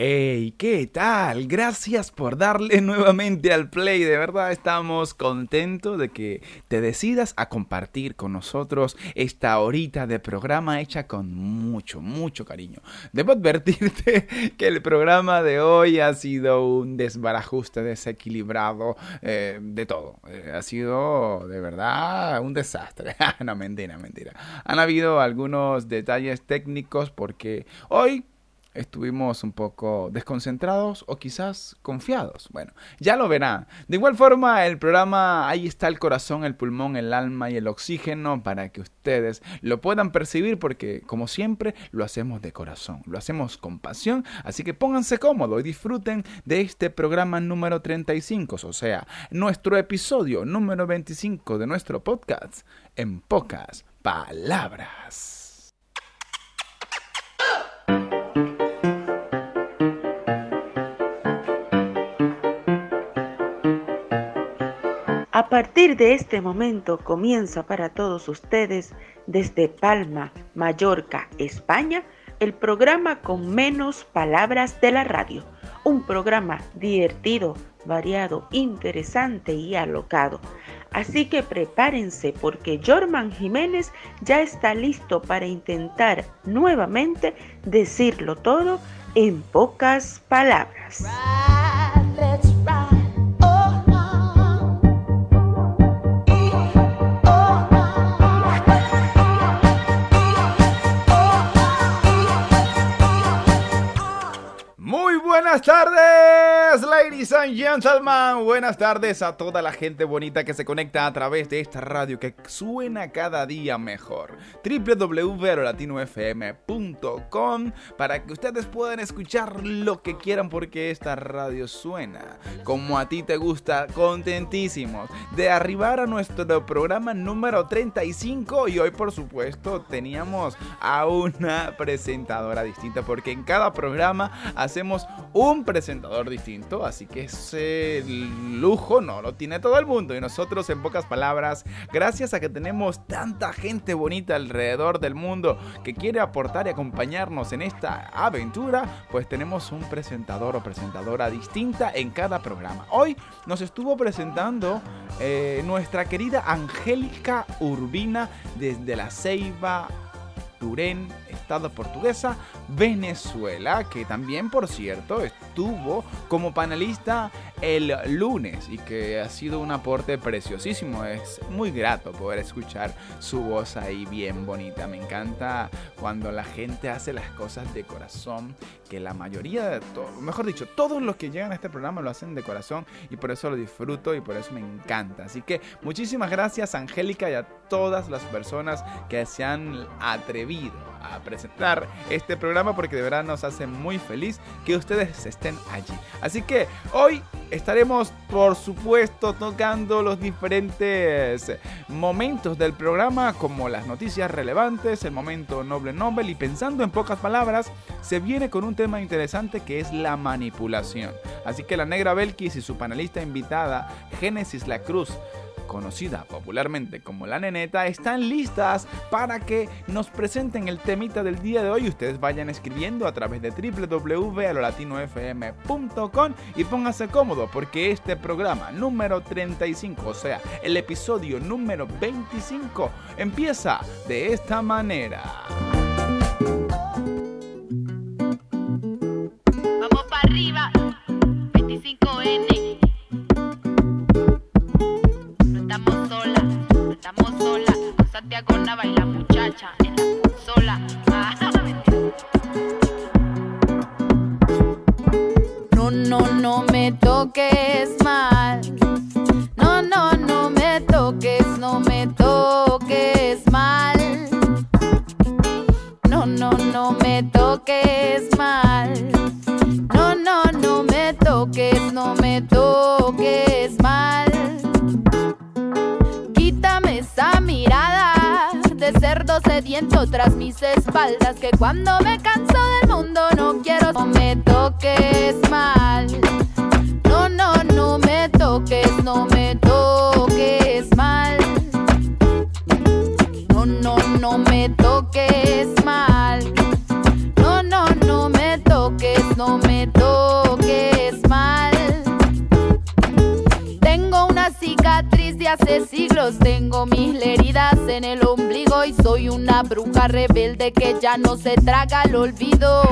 Hey, ¿qué tal? Gracias por darle nuevamente al play. De verdad estamos contentos de que te decidas a compartir con nosotros esta horita de programa hecha con mucho, mucho cariño. Debo advertirte que el programa de hoy ha sido un desbarajuste desequilibrado eh, de todo. Eh, ha sido de verdad un desastre. no, mentira, mentira. Han habido algunos detalles técnicos porque hoy estuvimos un poco desconcentrados o quizás confiados. Bueno, ya lo verán. De igual forma, el programa Ahí está el corazón, el pulmón, el alma y el oxígeno para que ustedes lo puedan percibir porque, como siempre, lo hacemos de corazón, lo hacemos con pasión. Así que pónganse cómodos y disfruten de este programa número 35, o sea, nuestro episodio número 25 de nuestro podcast en pocas palabras. A partir de este momento comienza para todos ustedes desde Palma, Mallorca, España, el programa con menos palabras de la radio. Un programa divertido, variado, interesante y alocado. Así que prepárense porque Jorman Jiménez ya está listo para intentar nuevamente decirlo todo en pocas palabras. Buenas tardes, ladies and gentlemen. Buenas tardes a toda la gente bonita que se conecta a través de esta radio que suena cada día mejor. www.latinofm.com para que ustedes puedan escuchar lo que quieran porque esta radio suena como a ti te gusta. Contentísimos de arribar a nuestro programa número 35 y hoy por supuesto teníamos a una presentadora distinta porque en cada programa hacemos un presentador distinto, así que ese lujo no lo tiene todo el mundo. Y nosotros, en pocas palabras, gracias a que tenemos tanta gente bonita alrededor del mundo que quiere aportar y acompañarnos en esta aventura, pues tenemos un presentador o presentadora distinta en cada programa. Hoy nos estuvo presentando eh, nuestra querida Angélica Urbina desde la Ceiba Turén, Estado portuguesa, Venezuela, que también, por cierto, estuvo como panelista el lunes y que ha sido un aporte preciosísimo. Es muy grato poder escuchar su voz ahí bien bonita. Me encanta cuando la gente hace las cosas de corazón, que la mayoría de todos, mejor dicho, todos los que llegan a este programa lo hacen de corazón y por eso lo disfruto y por eso me encanta. Así que muchísimas gracias Angélica y a todas las personas que se han atrevido a presentar este programa porque de verdad nos hace muy feliz que ustedes estén allí. Así que hoy estaremos por supuesto tocando los diferentes momentos del programa como las noticias relevantes, el momento Noble Nobel y pensando en pocas palabras se viene con un tema interesante que es la manipulación. Así que la negra Belkis y su panelista invitada Génesis La Cruz conocida popularmente como la neneta, están listas para que nos presenten el temita del día de hoy. Ustedes vayan escribiendo a través de www.alolatinofm.com y pónganse cómodo porque este programa número 35, o sea, el episodio número 25, empieza de esta manera. Santiago Nava no se traga el olvido.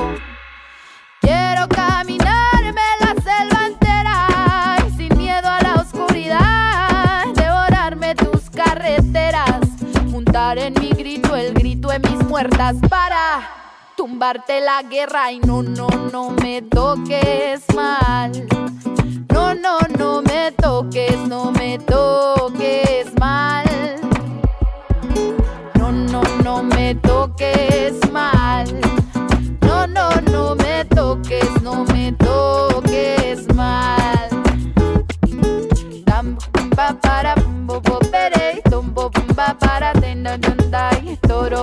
Quiero caminarme la selva entera y sin miedo a la oscuridad, devorarme tus carreteras, juntar en mi grito el grito de mis muertas para tumbarte la guerra y no, no, no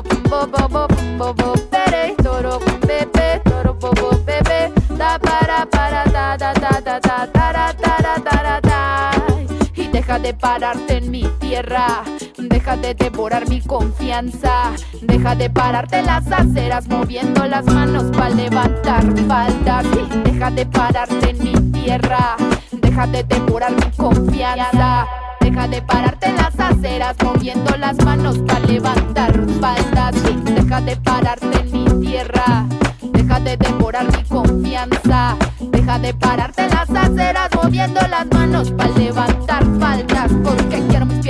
toro, bo, toro, da, para, para, da, da, da, da, da, tara, tara, tara, da. Y deja de pararte en mi tierra, deja de devorar mi confianza, deja de pararte en las aceras moviendo las manos para levantar faldas. Deja de pararte en mi tierra, deja de devorar mi confianza. Deja de pararte en las aceras moviendo las manos para levantar faldas. Deja de pararte en mi tierra, deja de devorar mi confianza. Deja de pararte en las aceras moviendo las manos para levantar faldas. Porque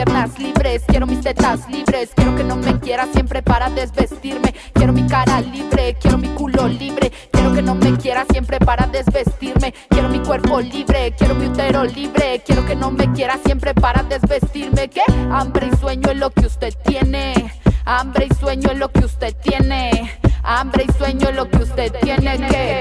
piernas libres, quiero mis tetas libres. Quiero que no me quieras siempre para desvestirme. Quiero mi cara libre, quiero mi culo libre. Quiero que no me quieras siempre para desvestirme. Quiero mi cuerpo libre, quiero mi útero libre. Quiero que no me quiera siempre para desvestirme. ¿Qué? Hambre y sueño es lo que usted tiene. Hambre y sueño es lo que usted tiene. Hambre y sueño es lo que usted tiene que.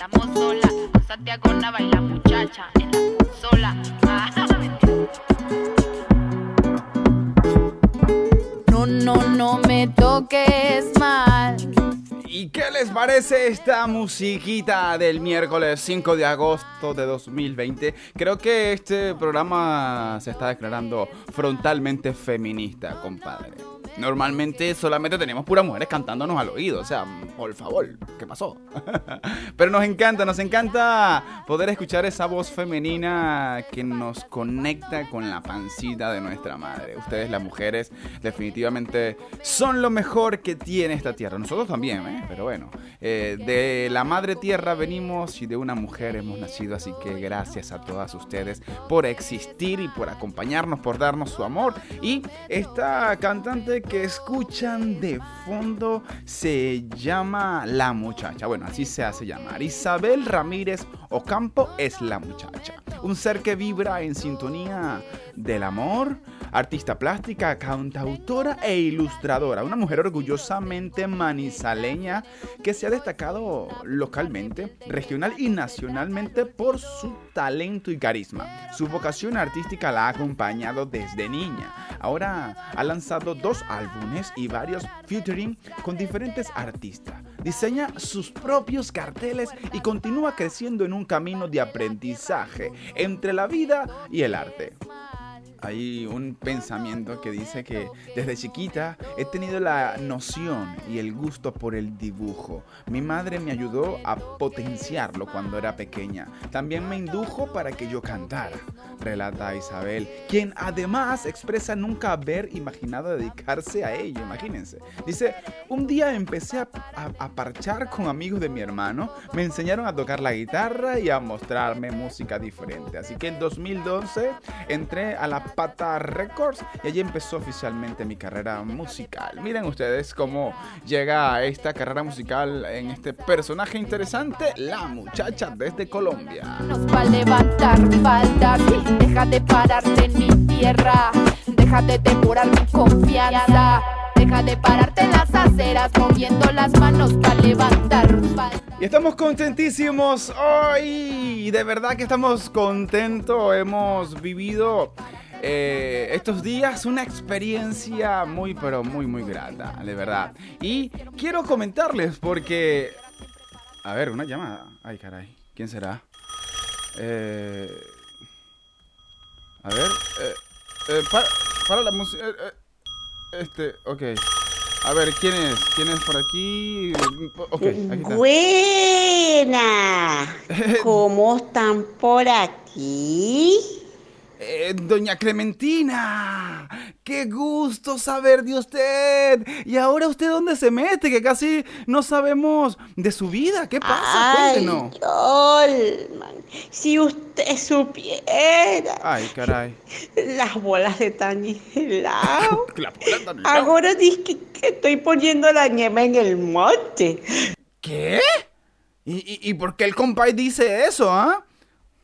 Estamos solas. Con Santiago Nava y la muchacha en la consola. Ah, No, no, no me toques mal. ¿Y qué les parece esta musiquita del miércoles 5 de agosto de 2020? Creo que este programa se está declarando frontalmente feminista, compadre. Normalmente solamente tenemos puras mujeres cantándonos al oído, o sea, por favor, ¿qué pasó? Pero nos encanta, nos encanta poder escuchar esa voz femenina que nos conecta con la pancita de nuestra madre. Ustedes las mujeres definitivamente son lo mejor que tiene esta tierra. Nosotros también, ¿eh? Pero bueno, eh, de la madre tierra venimos y de una mujer hemos nacido, así que gracias a todas ustedes por existir y por acompañarnos, por darnos su amor. Y esta cantante que escuchan de fondo se llama La Muchacha. Bueno, así se hace llamar. Isabel Ramírez Ocampo es la muchacha. Un ser que vibra en sintonía del amor, artista plástica, cantautora e ilustradora. Una mujer orgullosamente manizaleña que se ha destacado localmente, regional y nacionalmente por su talento y carisma. Su vocación artística la ha acompañado desde niña. Ahora ha lanzado dos álbumes y varios featuring con diferentes artistas. Diseña sus propios carteles y continúa creciendo en un camino de aprendizaje entre la vida y el arte hay un pensamiento que dice que desde chiquita he tenido la noción y el gusto por el dibujo. Mi madre me ayudó a potenciarlo cuando era pequeña. También me indujo para que yo cantara, relata Isabel, quien además expresa nunca haber imaginado dedicarse a ello, imagínense. Dice, un día empecé a, parchar con amigos de mi hermano, me enseñaron a tocar la guitarra y a mostrarme música diferente. Así que en 2012 entré a la Pata Records y allí empezó oficialmente mi carrera musical. Miren ustedes cómo llega esta carrera musical en este personaje interesante, la muchacha desde Colombia. Nos va a levantar faldas, deja de pararte en mi tierra, deja de mi confianza. Deja de pararte en las aceras moviendo las manos para levantar faldas. Y estamos contentísimos hoy. De verdad que estamos contentos. Hemos vivido eh, estos días una experiencia muy, pero muy, muy grata. De verdad. Y quiero comentarles porque... A ver, una llamada. Ay, caray. ¿Quién será? Eh... A ver. Eh, eh, para, para la música. este, ok. A ver, ¿quién es? ¿Quién es por aquí? Ok, aquí está. Buena. ¿Cómo están por aquí? Eh, Doña Clementina, qué gusto saber de usted. ¿Y ahora usted dónde se mete? Que casi no sabemos de su vida. ¿Qué pasa? Ay, Cuéntenos. Yolman, si usted supiera Ay, caray. las bolas de no- Ahora dice que, que estoy poniendo la nieve en el monte. ¿Qué? ¿Y, y, y por qué el compay dice eso, ah?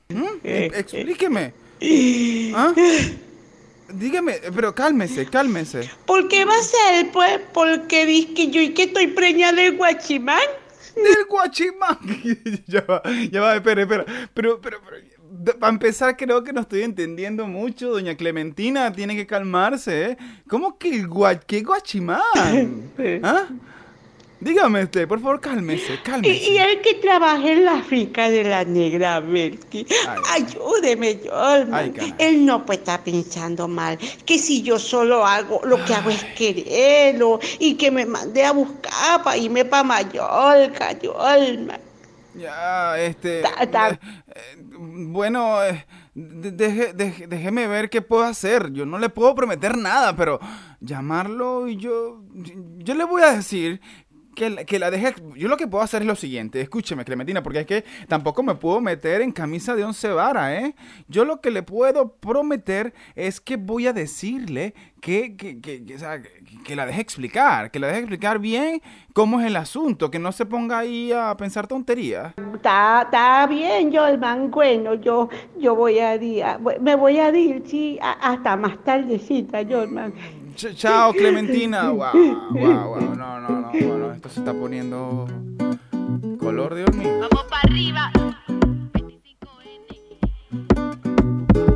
¿Mm? Explíqueme. ¿Ah? Dígame, pero cálmese, cálmese. ¿Por qué va a ser? Pues porque dice que yo y que estoy preñada de guachimán. del guachimán. ya va, ya va, espera, espera. Pero, pero, pero, para empezar, creo que no estoy entendiendo mucho, doña Clementina. Tiene que calmarse, ¿eh? ¿Cómo que el gua qué guachimán? ¿Ah? Dígame usted, por favor, cálmese, cálmese. y el que trabaja en la finca de la negra Belki. Ay. Ayúdeme, caray. Él no puede estar pensando mal. Que si yo solo hago, lo que hago es quererlo. Y que me mande a buscar para irme para Mallorca, Yolman. Ya, este... Ta- ta- eh, eh, bueno, eh, de- deje- deje- déjeme ver qué puedo hacer. Yo no le puedo prometer nada, pero llamarlo y yo... Yo le voy a decir que la, que la deje... Yo lo que puedo hacer es lo siguiente. Escúcheme, Clementina, porque es que tampoco me puedo meter en camisa de once vara, ¿eh? Yo lo que le puedo prometer es que voy a decirle que, que, que, que, que- la deje explicar, que la deje explicar bien cómo es el asunto, que no se ponga ahí a pensar tonterías. Está, bien, Yolman. Bueno, yo, yo voy a ir, me voy a ir, sí, hasta más tardecita, Yolman. Ch- Chao, Clementina. Wow, wow, wow. No, no, no. Bueno, esto se está poniendo color de hormiga. Vamos para arriba. 25N.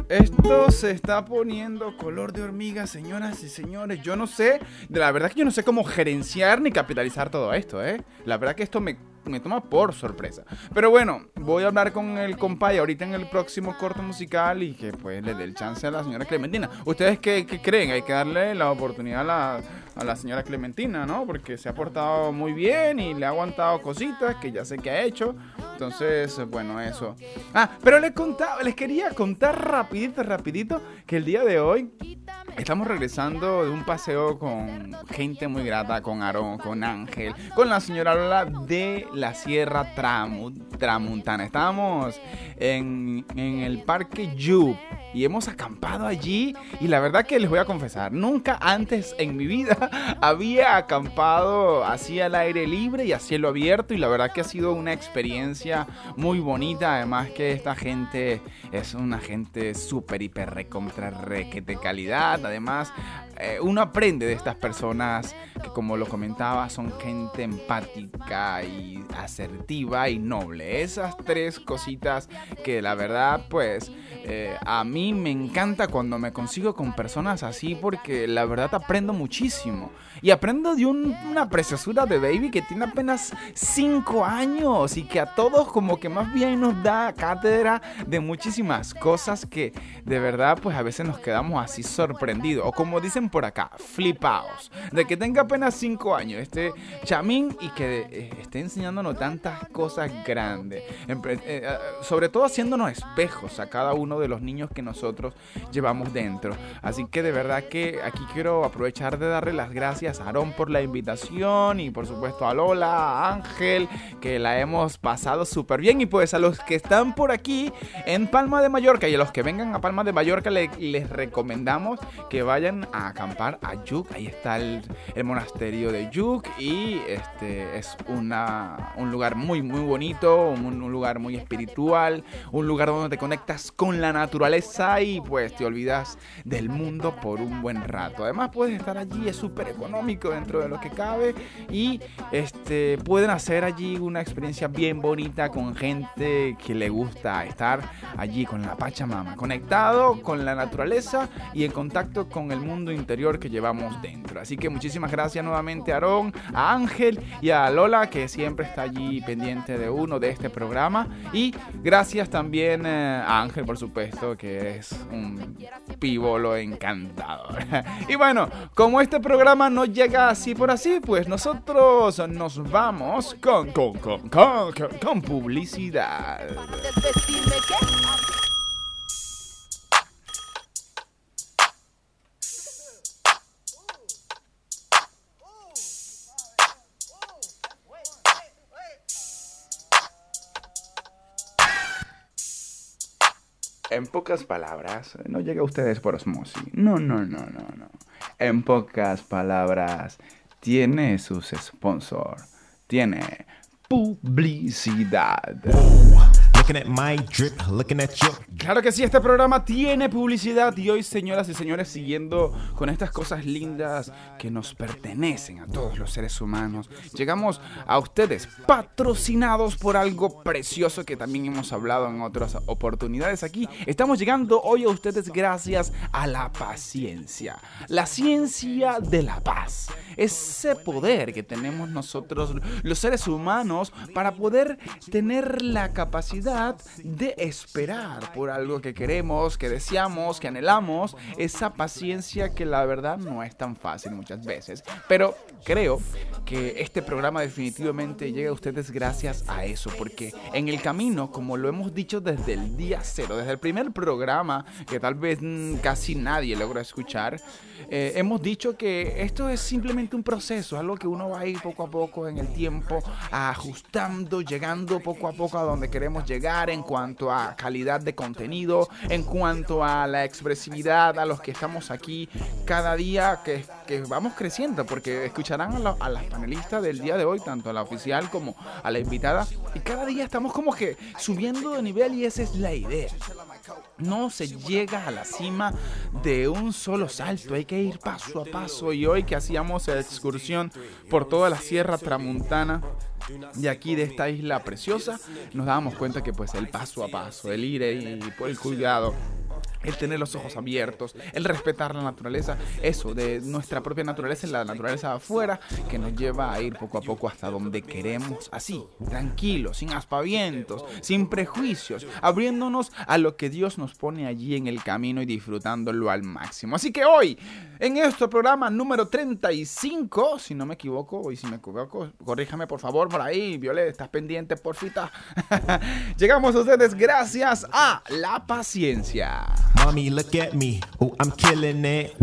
Esto se está poniendo color de hormiga, señoras y señores. Yo no sé, de la verdad que yo no sé cómo gerenciar ni capitalizar todo esto, ¿eh? La verdad que esto me, me toma por sorpresa. Pero bueno, voy a hablar con el compay ahorita en el próximo corto musical y que pues le dé el chance a la señora Clementina. ¿Ustedes qué, qué creen? Hay que darle la oportunidad a la, a la señora Clementina, ¿no? Porque se ha portado muy bien y le ha aguantado cositas que ya sé que ha hecho. Entonces, bueno, eso. Ah, pero les contaba, les quería contar rapidito, rapidito, que el día de hoy estamos regresando de un paseo con gente muy grata, con Aarón, con Ángel, con la señora Lola de la Sierra Tramu- Tramuntana. Estábamos en, en el Parque Yup y hemos acampado allí y la verdad que les voy a confesar, nunca antes en mi vida había acampado así al aire libre y a cielo abierto y la verdad que ha sido una experiencia muy bonita, además que esta gente es una gente súper hiper recontra requete calidad, además eh, uno aprende de estas personas que como lo comentaba son gente empática y asertiva y noble, esas tres cositas que la verdad pues eh, a mí me encanta cuando me consigo con personas así porque la verdad aprendo muchísimo. Y aprendo de un- una preciosura de baby que tiene apenas 5 años y que a todos como que más bien nos da cátedra de muchísimas cosas que de verdad pues a veces nos quedamos así sorprendidos. O como dicen por acá, flipaos. De que tenga apenas 5 años este chamín y que eh, esté enseñándonos tantas cosas grandes. Eh, eh, sobre todo haciéndonos espejos a cada uno de los niños que nos nosotros llevamos dentro. Así que de verdad que aquí quiero aprovechar de darle las gracias a Aarón por la invitación y por supuesto a Lola, a Ángel, que la hemos pasado súper bien. Y pues a los que están por aquí en Palma de Mallorca y a los que vengan a Palma de Mallorca les recomendamos que vayan a acampar a Yuk. Ahí está el, monasterio de Yuk y este es una, un lugar muy muy bonito, un lugar muy espiritual, un lugar donde te conectas con la naturaleza y pues te olvidas del mundo por un buen rato. Además puedes estar allí, es súper económico dentro de lo que cabe y este, pueden hacer allí una experiencia bien bonita con gente que le gusta estar allí con la Pachamama, conectado con la naturaleza y en contacto con el mundo interior que llevamos dentro. Así que muchísimas gracias nuevamente a Aarón, a Ángel y a Lola que siempre está allí pendiente de uno de este programa y gracias también eh, a Ángel por supuesto que es un pibolo encantador. y bueno, como este programa no llega así por así, pues nosotros nos vamos con, con, con, con, con publicidad. En pocas palabras, no llega a ustedes por osmosis. No, no, no, no, no. En pocas palabras, tiene sus sponsors. Tiene publicidad. Claro que sí, este programa tiene publicidad y hoy, señoras y señores, siguiendo con estas cosas lindas que nos pertenecen a todos los seres humanos, llegamos a ustedes patrocinados por algo precioso que también hemos hablado en otras oportunidades aquí. Estamos llegando hoy a ustedes gracias a la paciencia, la ciencia de la paz, ese poder que tenemos nosotros los seres humanos para poder tener la capacidad de esperar por algo que queremos, que deseamos, que anhelamos, esa paciencia que la verdad no es tan fácil muchas veces. Pero creo que este programa definitivamente llega a ustedes gracias a eso, porque en el camino, como lo hemos dicho desde el día cero, desde el primer programa, que tal vez casi nadie logra escuchar, eh, hemos dicho que esto es simplemente un proceso, algo que uno va a ir poco a poco en el tiempo, ajustando, llegando poco a poco a donde queremos llegar en cuanto a calidad de contenido, en cuanto a la expresividad, a los que estamos aquí cada día que, vamos creciendo, porque escucharán a, a las panelistas del día de hoy, tanto a la oficial como a la invitada, y cada día estamos como que subiendo de nivel y esa es la idea. No se llega a la cima de un solo salto, hay que ir paso a paso. Y hoy que hacíamos excursión por toda la Sierra Tramuntana, y aquí de esta isla preciosa, nos dábamos cuenta que pues el paso a paso, el ir y por el cuidado el tener los ojos abiertos, el respetar la naturaleza, eso de nuestra propia naturaleza y la naturaleza afuera, que nos lleva a ir poco a poco hasta donde queremos, así, tranquilos, sin aspavientos, sin prejuicios, abriéndonos a lo que Dios nos pone allí en el camino y disfrutándolo al máximo. Así que hoy, en este programa número 35, si no me equivoco, y si me equivoco, corríjame por favor por ahí, Violet, estás pendiente, porfita. Llegamos a ustedes gracias a la paciencia. Mommy, look at me. Oh, I'm killing it.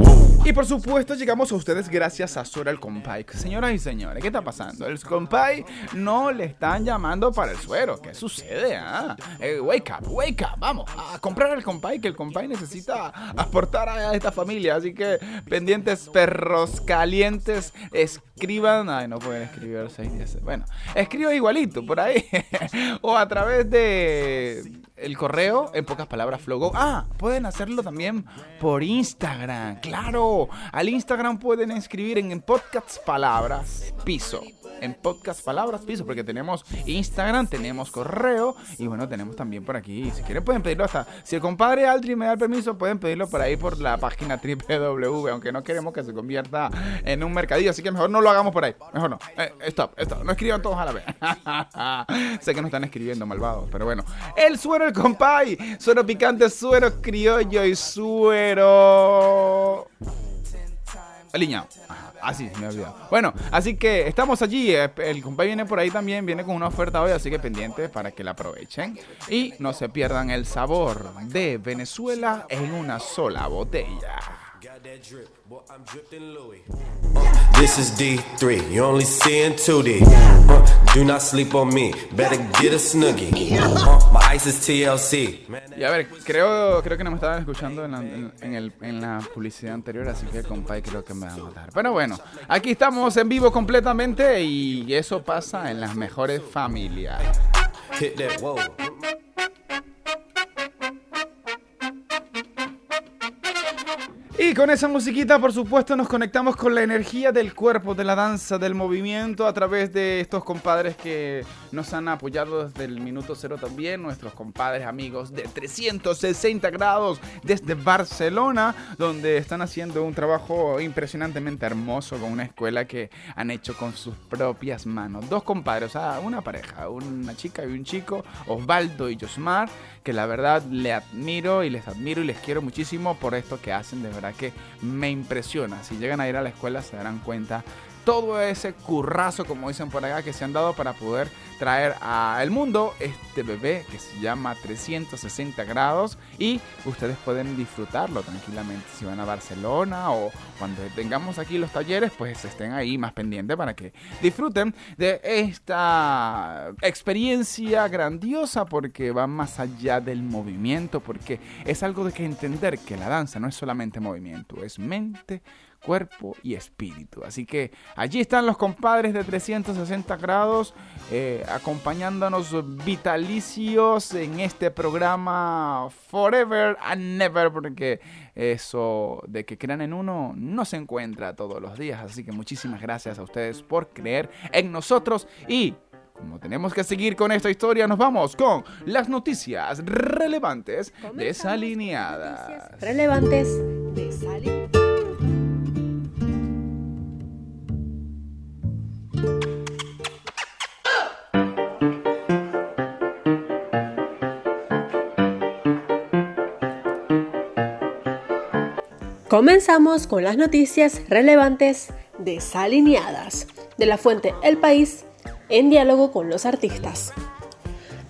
Y por supuesto llegamos a ustedes gracias a Sora el Compay. Señoras y señores, ¿qué está pasando? El Compay no le están llamando para el suero. ¿Qué sucede? Ah? Eh, wake up, wake up. Vamos a comprar el Compay, que el Compay necesita aportar a esta familia. Así que pendientes perros calientes, escriban. Ay, no pueden escribir 6 Bueno, escribo igualito por ahí. o a través de el correo, en pocas palabras, Flogo. Ah, pueden hacerlo también por Instagram. Claro, al Instagram pueden escribir en, en palabras piso en podcast Palabras Piso, porque tenemos Instagram, tenemos correo y bueno, tenemos también por aquí. Si quieren pueden pedirlo hasta, si el compadre Aldri me da el permiso, pueden pedirlo por ahí por la página www, aunque no queremos que se convierta en un mercadillo, así que mejor no lo hagamos por ahí. Mejor no. Eh, stop, stop. No escriban todos a la vez. sé que no están escribiendo malvados, pero bueno. El suero, el compay. Suero picante, suero criollo y suero... Aliñado. Así, me olvidó. Bueno, así que estamos allí. eh, El compadre viene por ahí también, viene con una oferta hoy, así que pendientes para que la aprovechen. Y no se pierdan el sabor de Venezuela en una sola botella. This is D3, you only seeing 2D. Uh, do not sleep on me, better get a snuggie. Uh, my ice is TLC. Man, Y a ver, creo, creo que no me estaban escuchando en la, en, en el- en la publicidad anterior, así que compadre creo que me va a matar. Pero bueno, aquí estamos en vivo completamente y eso pasa en las mejores familias. hit that, whoa. Y con esa musiquita, por supuesto, nos conectamos con la energía del cuerpo, de la danza, del movimiento, a través de estos compadres que nos han apoyado desde el minuto cero también, nuestros compadres amigos de 360 grados desde Barcelona, donde están haciendo un trabajo impresionantemente hermoso con una escuela que han hecho con sus propias manos. Dos compadres, o sea, una pareja, una chica y un chico, Osvaldo y Josmar, que la verdad le admiro y les admiro y les quiero muchísimo por esto que hacen, de verdad que me impresiona. Si llegan a ir a la escuela se darán cuenta todo ese currazo, como dicen por acá, que se han dado para poder traer al mundo este bebé que se llama 360 grados y ustedes pueden disfrutarlo tranquilamente. Si van a Barcelona o cuando tengamos aquí los talleres, pues estén ahí más pendientes para que disfruten de esta experiencia grandiosa porque va más allá del movimiento, porque es algo de que entender que la danza no es solamente movimiento, es mente, cuerpo y espíritu. Así que allí están los compadres de 360 grados eh, acompañándonos vitalicios en este programa Forever and Never porque eso de que crean en uno no se encuentra todos los días. Así que muchísimas gracias a ustedes por creer en nosotros y... Como tenemos que seguir con esta historia, nos vamos con las noticias relevantes desalineadas. Relevantes de Comenzamos con las noticias relevantes desalineadas de la fuente El País en diálogo con los artistas.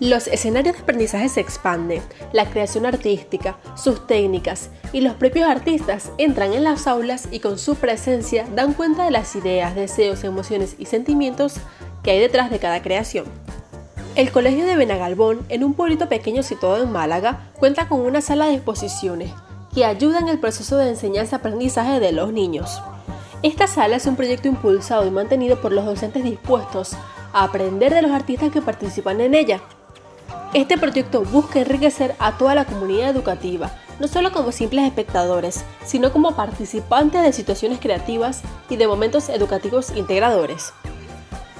Los escenarios de aprendizaje se expanden, la creación artística, sus técnicas y los propios artistas entran en las aulas y con su presencia dan cuenta de las ideas, deseos, emociones y sentimientos que hay detrás de cada creación. El Colegio de Benagalbón, en un pueblito pequeño situado en Málaga, cuenta con una sala de exposiciones que ayuda en el proceso de enseñanza-aprendizaje de los niños. Esta sala es un proyecto impulsado y mantenido por los docentes dispuestos a aprender de los artistas que participan en ella. Este proyecto busca enriquecer a toda la comunidad educativa, no solo como simples espectadores, sino como participantes de situaciones creativas y de momentos educativos integradores.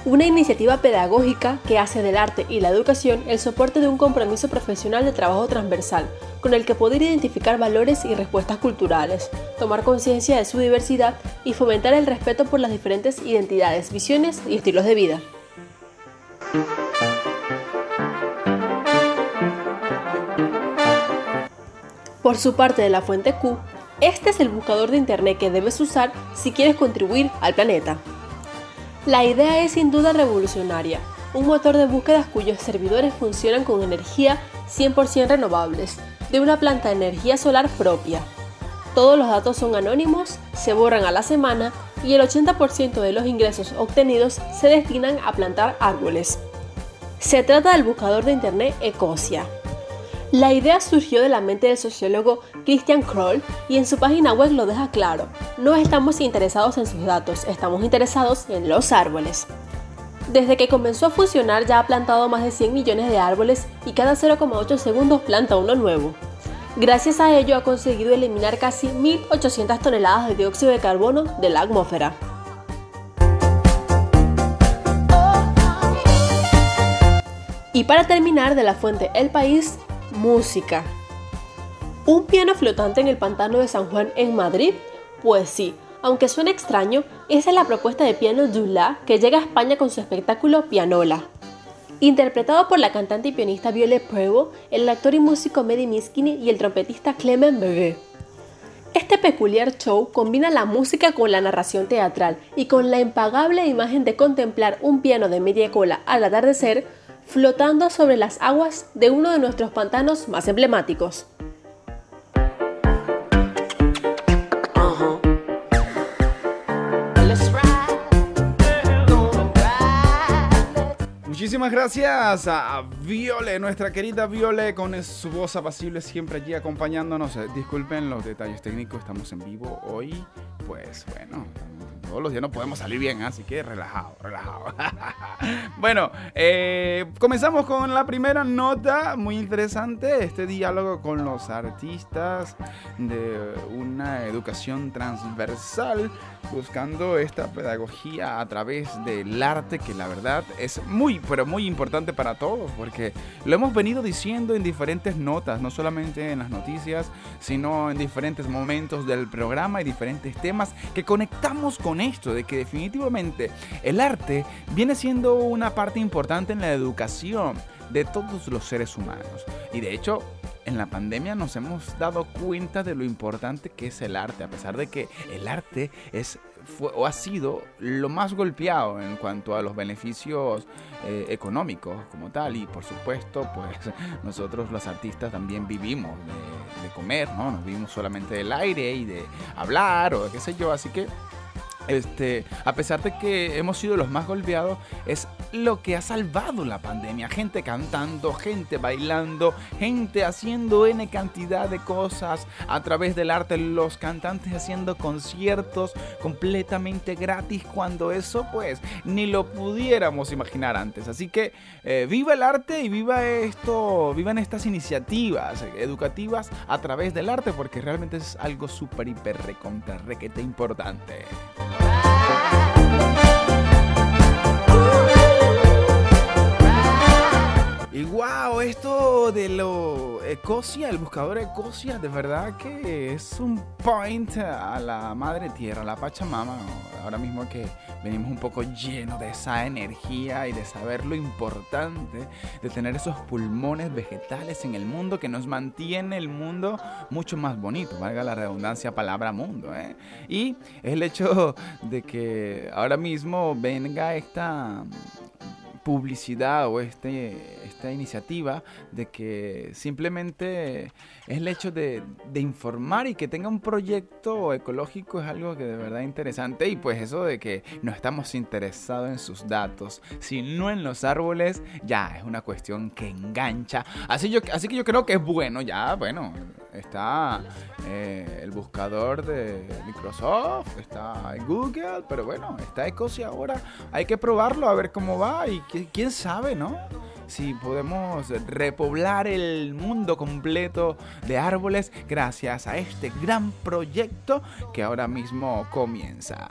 Una iniciativa pedagógica que hace del arte y la educación el soporte de un compromiso profesional de trabajo transversal, con el que poder identificar valores y respuestas culturales, tomar conciencia de su diversidad y fomentar el respeto por las diferentes identidades, visiones y estilos de vida. Por su parte de la fuente Q, este es el buscador de Internet que debes usar si quieres contribuir al planeta. La idea es sin duda revolucionaria, un motor de búsquedas cuyos servidores funcionan con energía 100% renovables, de una planta de energía solar propia. Todos los datos son anónimos, se borran a la semana y el 80% de los ingresos obtenidos se destinan a plantar árboles. Se trata del buscador de Internet Ecosia, la idea surgió de la mente del sociólogo Christian Kroll y en su página web lo deja claro. No estamos interesados en sus datos, estamos interesados en los árboles. Desde que comenzó a funcionar ya ha plantado más de 100 millones de árboles y cada 0,8 segundos planta uno nuevo. Gracias a ello ha conseguido eliminar casi 1.800 toneladas de dióxido de carbono de la atmósfera. Y para terminar de la fuente El País, música. ¿Un piano flotante en el pantano de San Juan en Madrid? Pues sí, aunque suene extraño, esa es la propuesta de piano Dula que llega a España con su espectáculo Pianola. Interpretado por la cantante y pianista Violet Prevo, el actor y músico Mehdi Miskini y el trompetista Clement Bebé. Este peculiar show combina la música con la narración teatral y con la impagable imagen de contemplar un piano de media cola al atardecer flotando sobre las aguas de uno de nuestros pantanos más emblemáticos. Muchísimas gracias a Viole, nuestra querida Viole, con su voz apacible siempre allí acompañándonos. Eh, Disculpen los detalles técnicos, estamos en vivo hoy. Pues bueno, todos los días no podemos salir bien, ¿eh? así que relajado, relajado. bueno, eh, comenzamos con la primera nota muy interesante, este diálogo con los artistas de una educación transversal, buscando esta pedagogía a través del arte, que la verdad es muy, pero muy importante para todos, porque lo hemos venido diciendo en diferentes notas, no solamente en las noticias, sino en diferentes momentos del programa y diferentes temas que conectamos con esto, de que definitivamente el arte viene siendo una parte importante en la educación de todos los seres humanos. Y de hecho, en la pandemia nos hemos dado cuenta de lo importante que es el arte, a pesar de que el arte es fue, o ha sido lo más golpeado en cuanto a los beneficios eh, económicos como tal y por supuesto pues nosotros los artistas también vivimos de, de comer, ¿no? Nos vivimos solamente del aire y de hablar o qué sé yo, así que este, a pesar de que hemos sido los más golpeados, es lo que ha salvado la pandemia. Gente cantando, gente bailando, gente haciendo N cantidad de cosas a través del arte. Los cantantes haciendo conciertos completamente gratis cuando eso pues ni lo pudiéramos imaginar antes. Así que eh, viva el arte y viva esto, vivan estas iniciativas educativas a través del arte porque realmente es algo súper, hiper, recontra, requete importante. Y wow, esto de lo Ecosia, el buscador Ecosia, de verdad que es un point a la madre tierra, a la Pachamama. Ahora mismo que venimos un poco llenos de esa energía y de saber lo importante de tener esos pulmones vegetales en el mundo que nos mantiene el mundo mucho más bonito, valga la redundancia palabra mundo. ¿eh? Y el hecho de que ahora mismo venga esta publicidad o este, esta iniciativa de que simplemente es el hecho de, de, informar y que tenga un proyecto ecológico es algo que de verdad es interesante y pues eso de que no estamos interesados en sus datos sino en los árboles ya es una cuestión que engancha. Así, yo, así que yo creo que es bueno ya bueno está eh, el buscador de Microsoft está Google pero bueno está Ecosia ahora. Hay que probarlo a ver cómo va y quién sabe no si podemos repoblar el mundo completo de árboles gracias a este gran proyecto que ahora mismo comienza.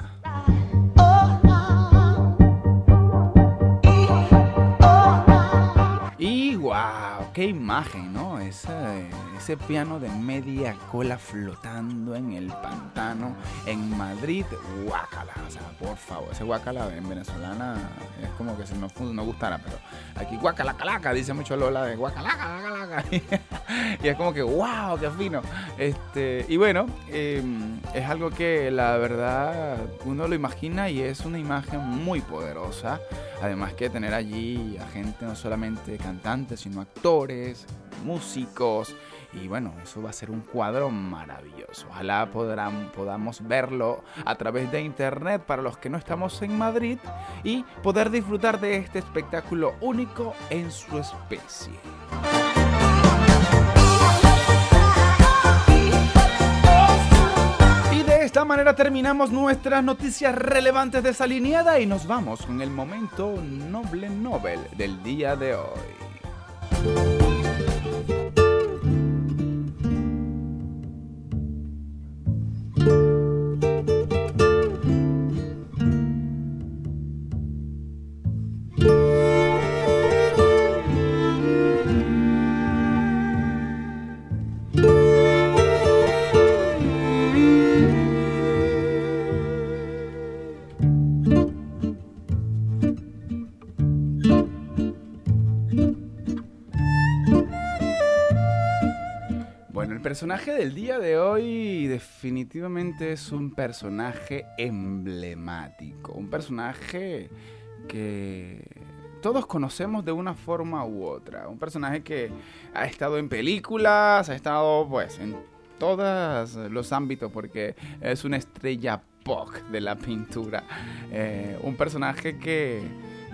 Y wow, qué imagen, ¿no? Ese, piano de media cola flotando en el pantano en Madrid, guacala. O sea, por favor, ese guacala en venezolana es como que si no, no gustara, pero aquí guacala calaca, dice mucho Lola de guacalaca, calaca. y es como que, wow, qué fino. Este, y bueno, eh, es algo que la verdad uno lo imagina y es una imagen muy poderosa. Además que tener allí a gente no solamente cantantes, sino actores, músicos. Y bueno, eso va a ser un cuadro maravilloso. Ojalá podrán, podamos verlo a través de internet para los que no estamos en Madrid y poder disfrutar de este espectáculo único en su especie. Esta manera terminamos nuestras noticias relevantes de esa alineada y nos vamos con el momento Noble Nobel del día de hoy. Personaje del día de hoy definitivamente es un personaje emblemático, un personaje que todos conocemos de una forma u otra, un personaje que ha estado en películas, ha estado pues en todos los ámbitos porque es una estrella pop de la pintura, eh, un personaje que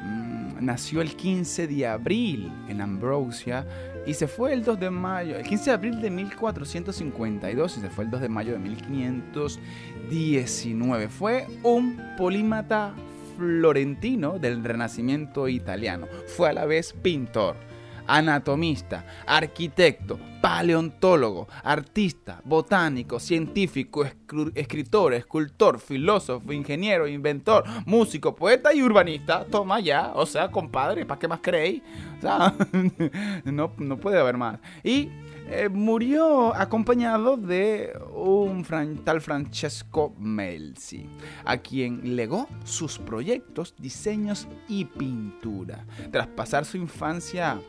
mm, nació el 15 de abril en Ambrosia y se fue el 2 de mayo, el 15 de abril de 1452 y se fue el 2 de mayo de 1519. Fue un polímata florentino del Renacimiento italiano. Fue a la vez pintor, anatomista, arquitecto, paleontólogo, artista, botánico, científico, escritor, escultor, filósofo, ingeniero, inventor, músico, poeta y urbanista. Toma ya, o sea, compadre, ¿para qué más creéis? O sea, no, no puede haber más. Y eh, murió acompañado de un tal Francesco Melzi, a quien legó sus proyectos, diseños y pintura. Tras pasar su infancia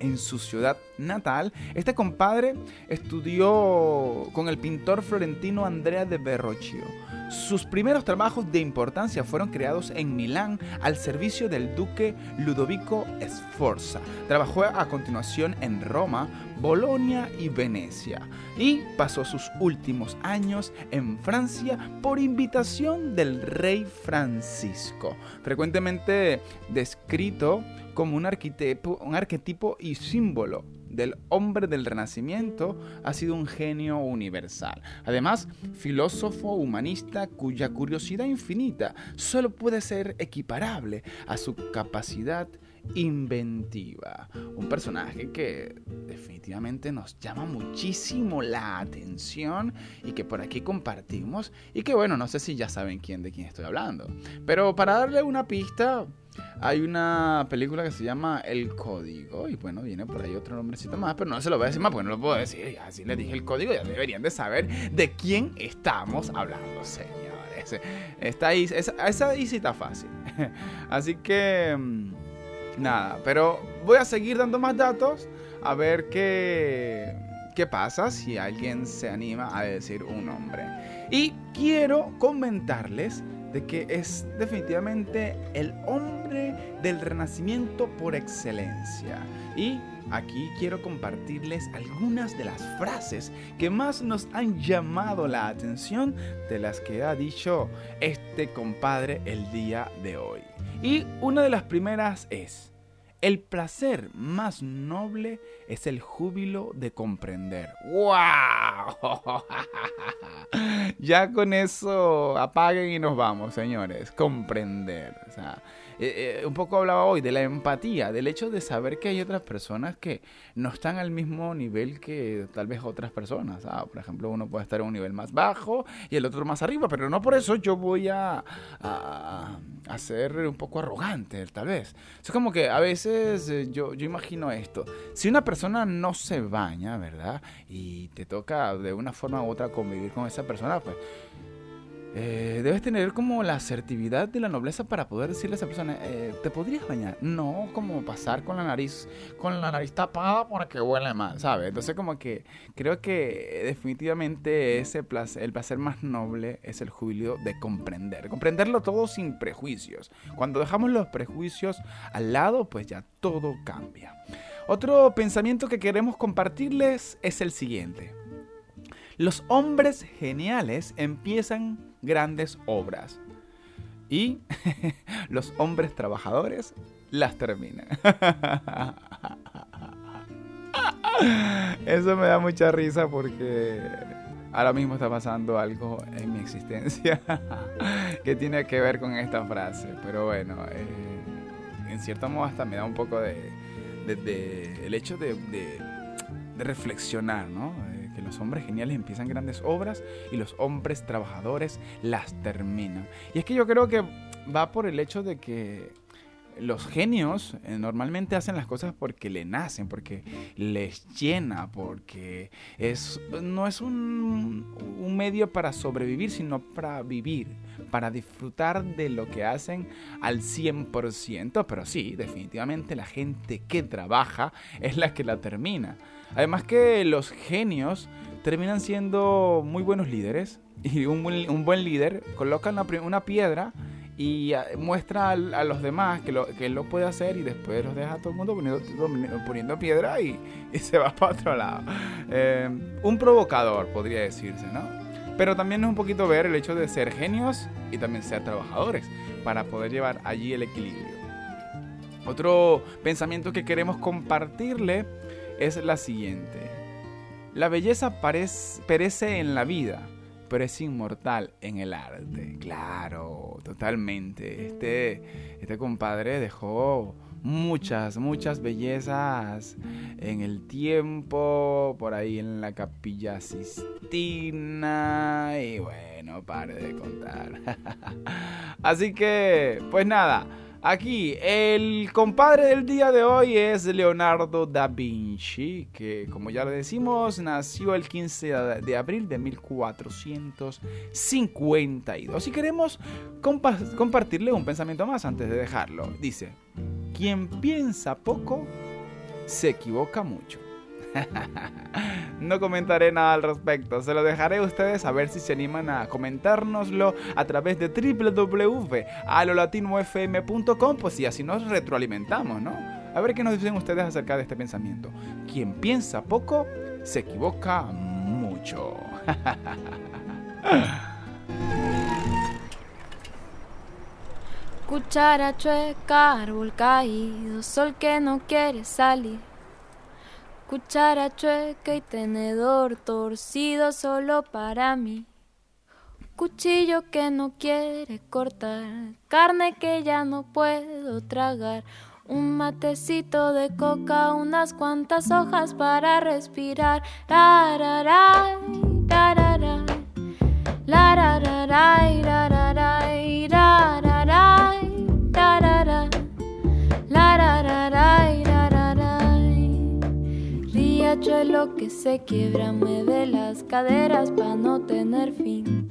en su ciudad natal, este compadre estudió con el pintor florentino Andrea de Verrocchio. Sus primeros trabajos de importancia fueron creados en Milán al servicio del duque Ludovico Sforza. Trabajó a continuación en Roma, Bolonia y Venecia y pasó sus últimos años en Francia por invitación del rey Francisco, frecuentemente descrito como un arquetipo, un arquetipo y símbolo del hombre del Renacimiento, ha sido un genio universal. Además, filósofo humanista cuya curiosidad infinita solo puede ser equiparable a su capacidad inventiva. Un personaje que definitivamente nos llama muchísimo la atención y que por aquí compartimos y que bueno, no sé si ya saben quién de quién estoy hablando. Pero para darle una pista, hay una película que se llama El Código. Y bueno, viene por ahí otro nombrecito más, pero no se lo voy a decir más porque no lo puedo decir. Así les dije el código, ya deberían de saber de quién estamos hablando, señores. Está ahí, esa, esa fácil. Así que. Nada, pero voy a seguir dando más datos a ver qué, qué pasa si alguien se anima a decir un nombre. Y quiero comentarles de que es definitivamente el hombre del renacimiento por excelencia. Y aquí quiero compartirles algunas de las frases que más nos han llamado la atención de las que ha dicho este compadre el día de hoy. Y una de las primeras es, el placer más noble es el júbilo de comprender. ¡Wow! ya con eso apaguen y nos vamos, señores. Comprender. O sea, eh, eh, un poco hablaba hoy de la empatía, del hecho de saber que hay otras personas que no están al mismo nivel que tal vez otras personas. Ah, por ejemplo, uno puede estar en un nivel más bajo y el otro más arriba, pero no por eso yo voy a, a, ser un poco arrogante, tal vez. Es como que a veces eh, yo, yo imagino esto. Si una persona no se baña, ¿verdad? Y te toca de una forma u otra convivir con esa persona, pues eh, debes tener como la asertividad de la nobleza para poder decirle a esa persona, eh, ¿te podrías bañar? No como pasar con la nariz, con la nariz tapada porque huele mal, ¿sabes? Entonces como que creo que definitivamente ese placer, el placer más noble es el jubileo de comprender, comprenderlo todo sin prejuicios. Cuando dejamos los prejuicios al lado, pues ya todo cambia. Otro pensamiento que queremos compartirles es el siguiente. Los hombres geniales empiezan grandes obras y los hombres trabajadores las terminan. Eso me da mucha risa porque ahora mismo está pasando algo en mi existencia que tiene que ver con esta frase. Pero bueno, eh, en cierto modo hasta me da un poco de, el hecho de, de reflexionar, ¿no? Los hombres geniales empiezan grandes obras y los hombres trabajadores las terminan. Y es que yo creo que va por el hecho de que los genios eh, normalmente hacen las cosas porque le nacen, porque les llena, porque es, no es un, un medio para sobrevivir, sino para vivir, para disfrutar de lo que hacen al 100%. Pero sí, definitivamente la gente que trabaja es la que la termina. Además que los genios terminan siendo muy buenos líderes y un, buen- líder coloca una, piedra y ah, muestra a, los demás que, él lo puede hacer y después los deja a todo el mundo poniendo, piedra y, se va para otro lado. Eh, un provocador, podría decirse, ¿no? Pero también es un poquito ver el hecho de ser genios y también ser trabajadores para poder llevar allí el equilibrio. Otro pensamiento que queremos compartirle es la siguiente. La belleza perece en la vida, pero es inmortal en el arte. Claro, totalmente. Este, este compadre dejó muchas, muchas bellezas en el tiempo, por ahí en la capilla Sistina, y bueno, pare de contar. Así que, pues nada. Aquí, el compadre del día de hoy es Leonardo da Vinci, que como ya le decimos, nació el 15 de abril de 1452. Y queremos compa- compartirle un pensamiento más antes de dejarlo. Dice, quien piensa poco, se equivoca mucho. No comentaré nada al respecto, se lo dejaré a ustedes a ver si se animan a comentárnoslo a través de www.alolatinofm.com, pues si así nos retroalimentamos, ¿no? A ver qué nos dicen ustedes acerca de este pensamiento. Quien piensa poco, se equivoca mucho. Cuchara chueca, árbol caído, sol que no quiere salir. Cuchara chueca y tenedor torcido solo para mí. Cuchillo que no quiere cortar, carne que ya no puedo tragar. Un matecito de coca, unas cuantas hojas para respirar. Rararay, rararay. La ra ra ray, ra ra ray, Riachuelo que se quiebra, mueve las caderas para no tener fin.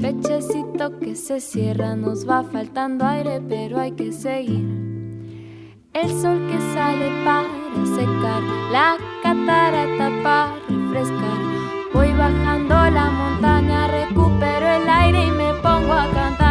Pechecito que se cierra, nos va faltando aire, pero hay que seguir. El sol que sale para secar, la catarata para refrescar. Voy bajando la montaña, recupero el aire y me pongo a cantar.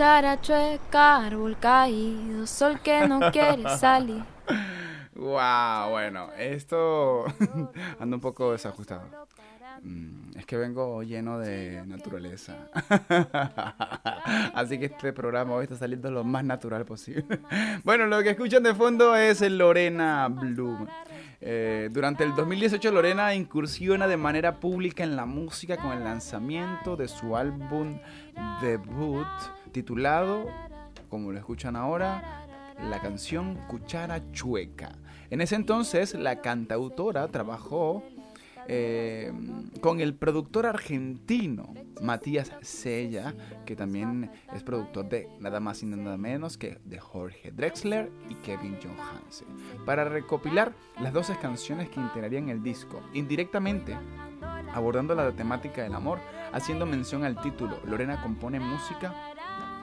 Cuchara chueca, árbol caído, sol que no quiere salir. Wow, bueno, esto anda un poco desajustado. Mm, es que vengo lleno de naturaleza. Así que este programa hoy está saliendo lo más natural posible. Bueno, lo que escuchan de fondo es Lorena Bloom. Eh, durante el 2018 Lorena incursiona de manera pública en la música con el lanzamiento de su álbum debut titulado, como lo escuchan ahora, la canción Cuchara Chueca. En ese entonces la cantautora trabajó eh, con el productor argentino Matías Sella, que también es productor de nada más y nada menos que de Jorge Drexler y Kevin John Hansen, para recopilar las 12 canciones que integrarían el disco, indirectamente abordando la temática del amor, haciendo mención al título. Lorena compone música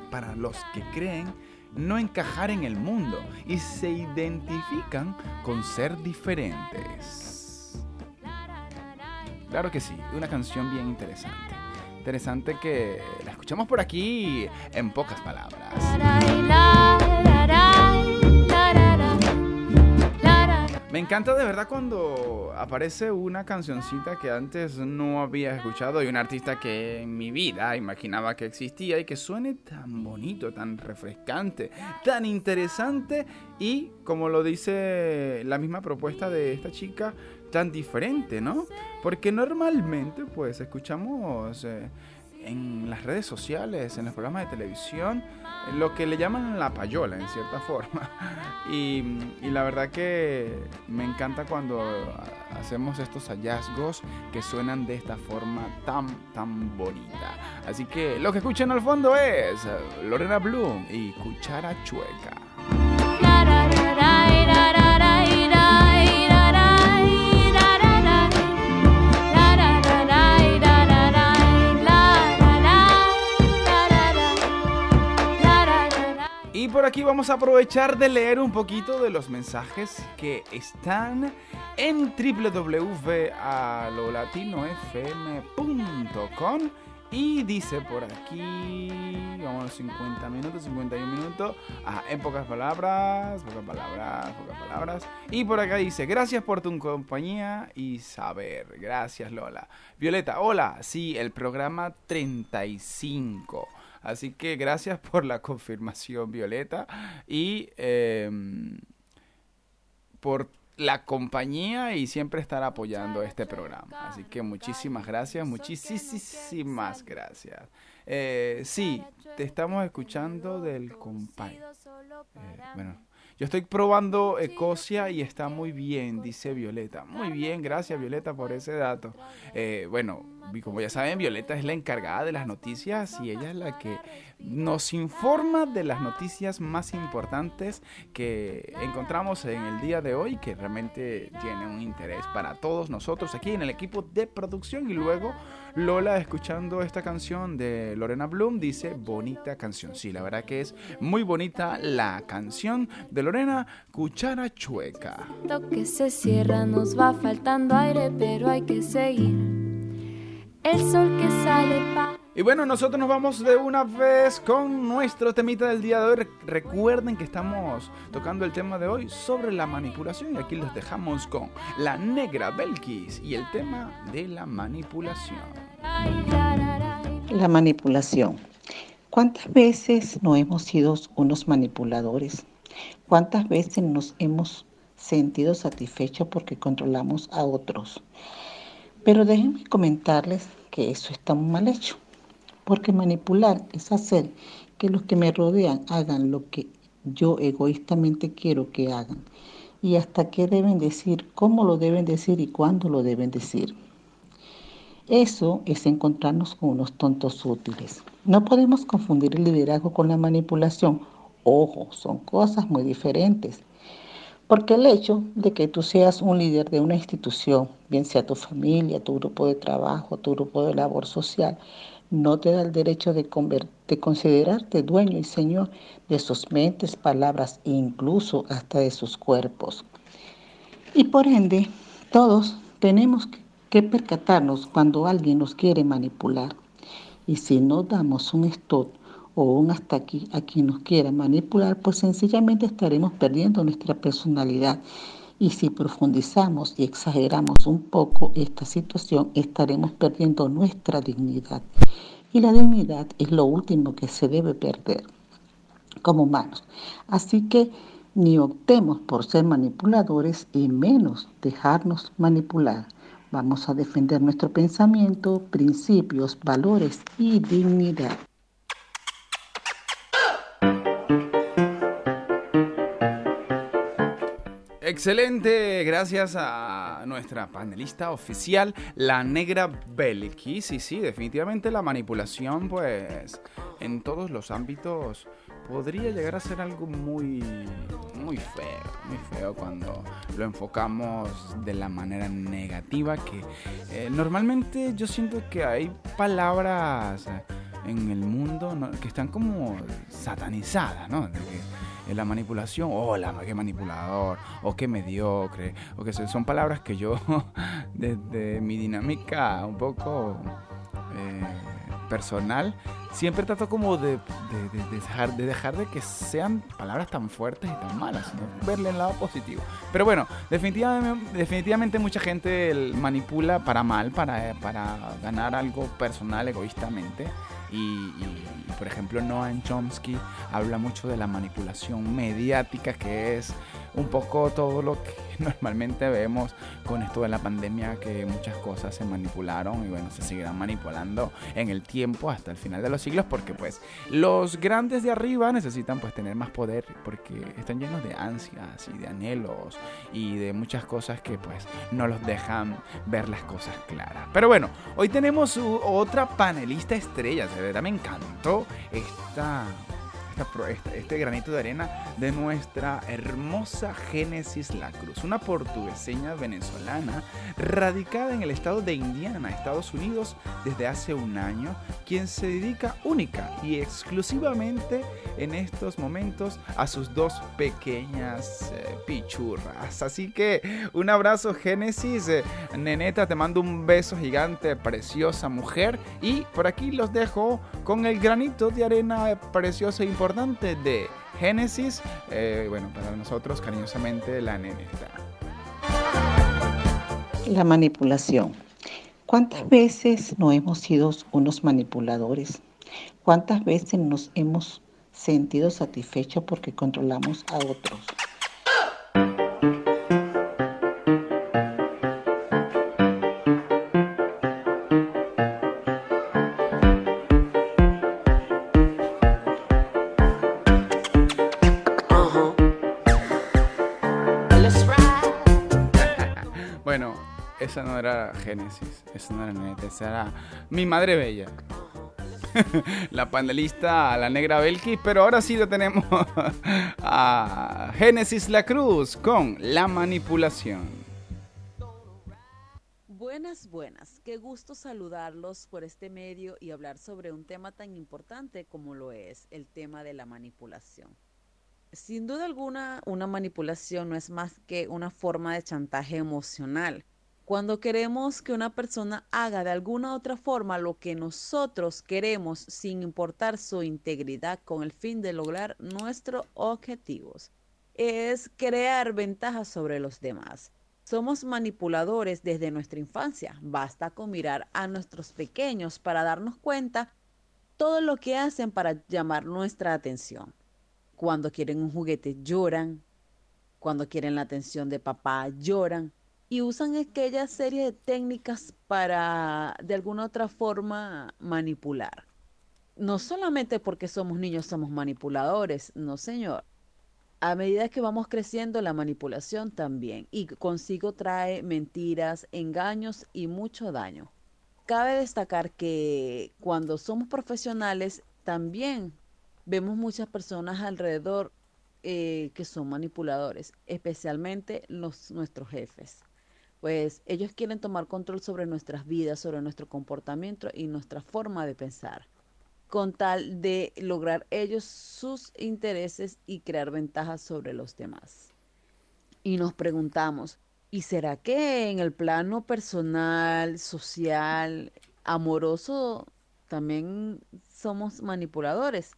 para los que creen no encajar en el mundo y se identifican con ser diferentes. Claro que sí, una canción bien interesante. Interesante que la escuchamos por aquí en pocas palabras. Me encanta de verdad cuando aparece una cancioncita que antes no había escuchado y un artista que en mi vida imaginaba que existía y que suene tan bonito, tan refrescante, tan interesante y como lo dice la misma propuesta de esta chica, tan diferente, ¿no? Porque normalmente pues escuchamos eh, en las redes sociales, en los programas de televisión, lo que le llaman la payola en cierta forma. Y, la verdad que me encanta cuando hacemos estos hallazgos que suenan de esta forma tan, tan bonita. Así que lo que escuchan al fondo es Lorena Bloom y Cuchara Chueca. Y por aquí vamos a aprovechar de leer un poquito de los mensajes que están en www.alolatinofm.com y dice por aquí, vamos a 50 minutos, 51 minutos, ah, en pocas palabras, pocas palabras, pocas palabras. Y por acá dice, gracias por tu compañía y saber. Gracias Lola. Violeta, hola, sí, el programa 35. Así que gracias por la confirmación, Violeta. Y em, por la compañía y siempre estar apoyando este programa. Así que muchísimas gracias, muchísimas gracias. Eh, sí, te estamos escuchando del compay. Eh, bueno, yo estoy probando Ecosia y está muy bien, dice Violeta. Muy bien, gracias Violeta por ese dato. Eh, bueno, como ya saben, Violeta es la encargada de las noticias y ella es la que nos informa de las noticias más importantes que encontramos en el día de hoy, que realmente tiene un interés para todos nosotros aquí en el equipo de producción. Y luego Lola, escuchando esta canción de Lorena Bloom, dice, bonita canción. Sí, la verdad que es muy bonita la canción de Lorena, Cuchara Chueca. que se cierra, nos va faltando aire, pero hay que seguir el sol que sale Y bueno, nosotros nos vamos de una vez con nuestro temita del día de hoy. Recuerden que estamos tocando el tema de hoy sobre la manipulación y aquí los dejamos con la negra Belkis y el tema de la manipulación. La manipulación. ¿Cuántas veces no hemos sido unos manipuladores? ¿Cuántas veces nos hemos sentido satisfechos porque controlamos a otros? Pero déjenme comentarles que eso está muy mal hecho, porque manipular es hacer que los que me rodean hagan lo que yo egoístamente quiero que hagan y hasta qué deben decir, cómo lo deben decir y cuándo lo deben decir. Eso es encontrarnos con unos tontos útiles. No podemos confundir el liderazgo con la manipulación. Ojo, son cosas muy diferentes. Porque el hecho de que tú seas un líder de una institución, bien sea tu familia, tu grupo de trabajo, tu grupo de labor social, no te da el derecho de, de considerarte dueño y señor de sus mentes, palabras e incluso hasta de sus cuerpos. Y por ende, todos tenemos que percatarnos cuando alguien nos quiere manipular. Y si no damos un stop o un hasta aquí a quien nos quiera manipular, pues sencillamente estaremos perdiendo nuestra personalidad Y si profundizamos y exageramos un poco esta situación, estaremos perdiendo nuestra dignidad. Y la dignidad es lo último que se debe perder como humanos. Así que ni optemos por ser manipuladores y menos dejarnos manipular. Vamos a defender nuestro pensamiento, principios, valores y dignidad. Excelente, gracias a nuestra panelista oficial, la negra Belki. Sí, sí, definitivamente la manipulación, pues, en todos los ámbitos podría llegar a ser algo muy, muy feo, muy feo cuando lo enfocamos de la manera negativa que eh, normalmente yo siento que hay palabras en el mundo que están como satanizadas, ¿no? La manipulación, oh, la qué manipulador, o qué mediocre, o que son palabras que yo desde mi dinámica un poco eh, personal siempre trato como de, dejar, de dejar de que sean palabras tan fuertes y tan malas, sino verle el lado positivo. Pero bueno, definitivamente, mucha gente manipula para mal, para ganar algo personal egoístamente. Y, por ejemplo Noam Chomsky habla mucho de la manipulación mediática que es un poco todo lo que normalmente vemos con esto de la pandemia que muchas cosas se manipularon y bueno se seguirán manipulando en el tiempo hasta el final de los siglos porque pues los grandes de arriba necesitan pues tener más poder porque están llenos de ansias y de anhelos y de muchas cosas que pues no los dejan ver las cosas claras. Pero bueno hoy tenemos otra panelista estrella de verdad me encantó esta este granito de arena de nuestra hermosa Génesis La Cruz, una portugueseña venezolana radicada en el estado de Indiana, Estados Unidos, desde hace un año, quien se dedica única y exclusivamente en estos momentos a sus dos pequeñas eh, pichurras. Así que un abrazo Génesis, eh, neneta, te mando un beso gigante, preciosa mujer, y por aquí los dejo con el granito de arena preciosa e importante de Génesis, eh, bueno, para nosotros cariñosamente la neneta. La manipulación. ¿Cuántas veces no hemos sido unos manipuladores? ¿Cuántas veces nos hemos sentido satisfechos porque controlamos a otros? No era Génesis, esa no era esa era mi madre bella. la panelista, la negra Belkis, pero ahora sí lo tenemos a Génesis La Cruz con la manipulación. Buenas, buenas. Qué gusto saludarlos por este medio y hablar sobre un tema tan importante como lo es el tema de la manipulación. Sin duda alguna, una manipulación no es más que una forma de chantaje emocional cuando queremos que una persona haga de alguna otra forma lo que nosotros queremos sin importar su integridad con el fin de lograr nuestros objetivos, es crear ventajas sobre los demás. Somos manipuladores desde nuestra infancia. Basta con mirar a nuestros pequeños para darnos cuenta todo lo que hacen para llamar nuestra atención. Cuando quieren un juguete lloran, cuando quieren la atención de papá lloran, y usan aquella serie de técnicas para de alguna otra forma manipular. No solamente porque somos niños somos manipuladores, no señor. A medida que vamos creciendo la manipulación también y consigo trae mentiras, engaños y mucho daño. Cabe destacar que cuando somos profesionales también vemos muchas personas alrededor eh, que son manipuladores, especialmente los, nuestros jefes pues ellos quieren tomar control sobre nuestras vidas, sobre nuestro comportamiento y nuestra forma de pensar, con tal de lograr ellos sus intereses y crear ventajas sobre los demás. Y nos preguntamos, ¿y será que en el plano personal, social, amoroso, también somos manipuladores?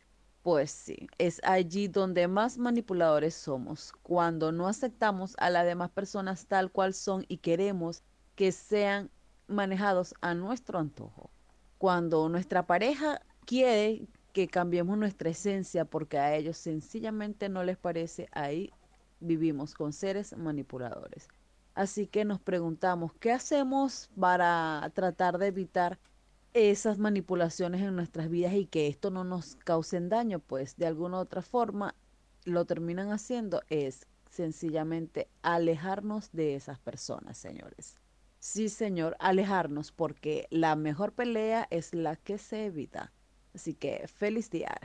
Pues sí, es allí donde más manipuladores somos, cuando no aceptamos a las demás personas tal cual son y queremos que sean manejados a nuestro antojo. Cuando nuestra pareja quiere que cambiemos nuestra esencia porque a ellos sencillamente no les parece, ahí vivimos con seres manipuladores. Así que nos preguntamos, ¿qué hacemos para tratar de evitar esas manipulaciones en nuestras vidas y que esto no nos causen daño? Pues de alguna u otra forma lo terminan haciendo es sencillamente alejarnos de esas personas, señores. Sí, señor, alejarnos porque la mejor pelea es la que se evita. Así que feliz día.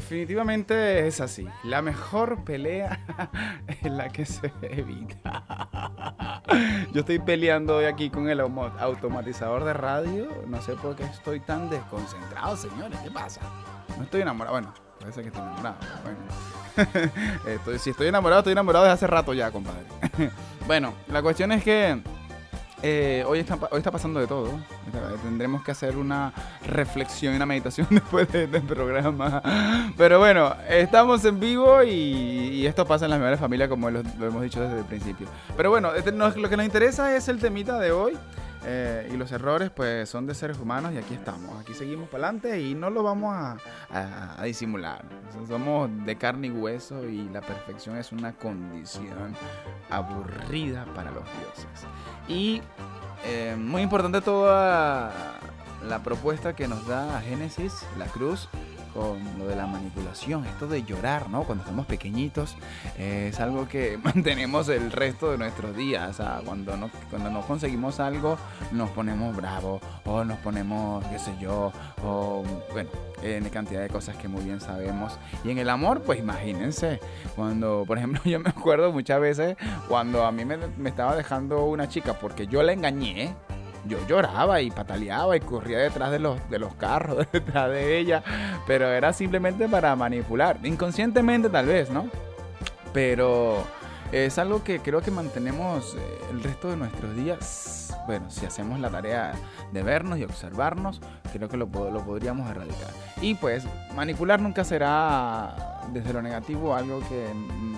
Definitivamente es así. La mejor pelea es la que se evita. Yo estoy peleando hoy aquí con el automatizador de radio. No sé por qué estoy tan desconcentrado, señores. ¿Qué pasa? No estoy enamorado. Bueno, ser que estoy enamorado. Bueno. Si estoy enamorado, estoy enamorado desde hace rato ya, compadre. bueno, la cuestión es que eh, hoy, está, pasando de todo. Tendremos que hacer una reflexión y una meditación después de- del programa. Pero bueno, estamos en vivo y, esto pasa en las mejores familias como lo, hemos dicho desde el principio. Pero bueno, este- lo que nos interesa es el temita de hoy. eh, y los errores pues son de seres humanos y aquí estamos. Aquí seguimos para adelante y no lo vamos a disimular. Somos de carne y hueso y la perfección es una condición aburrida para los dioses. Y eh, muy importante toda la propuesta que nos da Génesis, la cruz, con lo de la manipulación, esto de llorar, ¿no? Cuando estamos pequeñitos, eh, es algo que mantenemos el resto de nuestros días. O sea, cuando no, cuando no conseguimos algo, nos ponemos bravos, o nos ponemos, qué sé yo, o bueno, en cantidad de cosas que muy bien sabemos. Y en el amor, pues imagínense, cuando, por ejemplo, yo me acuerdo muchas veces cuando a mí me, me estaba dejando una chica porque yo la engañé. Yo lloraba y pataleaba y corría detrás de los, de los carros, detrás de ella, pero era simplemente para manipular, inconscientemente tal vez, ¿no? Pero es algo que creo que mantenemos eh, el resto de nuestros días. Bueno, si hacemos la tarea de vernos y observarnos, creo que lo, lo podríamos erradicar. Y pues manipular nunca será desde lo negativo algo que mm,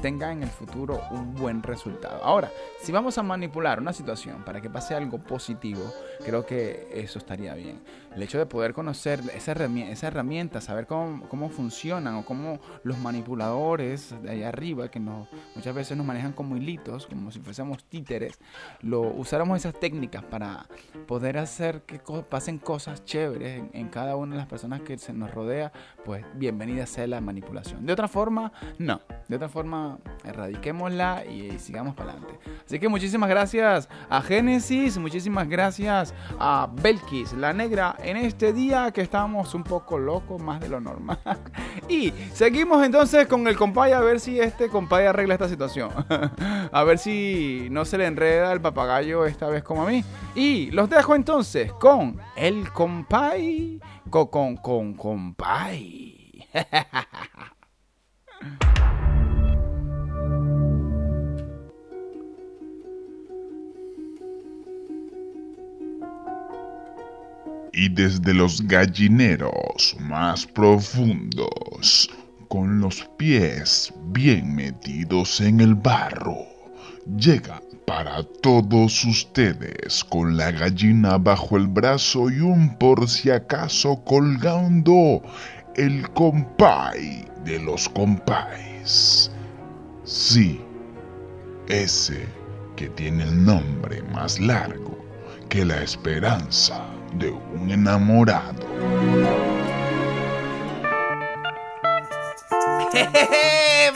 tenga en el futuro un buen resultado. Ahora, si vamos a manipular una situación para que pase algo positivo, creo que eso estaría bien. El hecho de poder conocer esa herramienta, esa herramienta saber cómo, cómo funcionan o cómo los manipuladores de allá arriba, que nos, muchas veces nos manejan como hilitos, como si fuésemos títeres, lo usáramos esas técnicas para poder hacer que co- pasen cosas chéveres en, en cada una de las personas que se nos rodea, pues bienvenida sea la manipulación. De otra forma, no. De otra forma, erradiquémosla y, sigamos para adelante. Así que muchísimas gracias a Génesis, muchísimas gracias a Belkis, la negra, en este día que estamos un poco locos, más de lo normal. Y seguimos entonces con el compay a ver si este compay arregla esta situación. A ver si no se le enreda el papagayo esta vez como a mí. Y los dejo entonces con el compay. Con, con, con compay. y desde los gallineros más profundos, con los pies bien metidos en el barro, llega para todos ustedes con la gallina bajo el brazo y un por si acaso colgando el compay de los compais. Sí, ese que tiene el nombre más largo que la esperanza de un enamorado.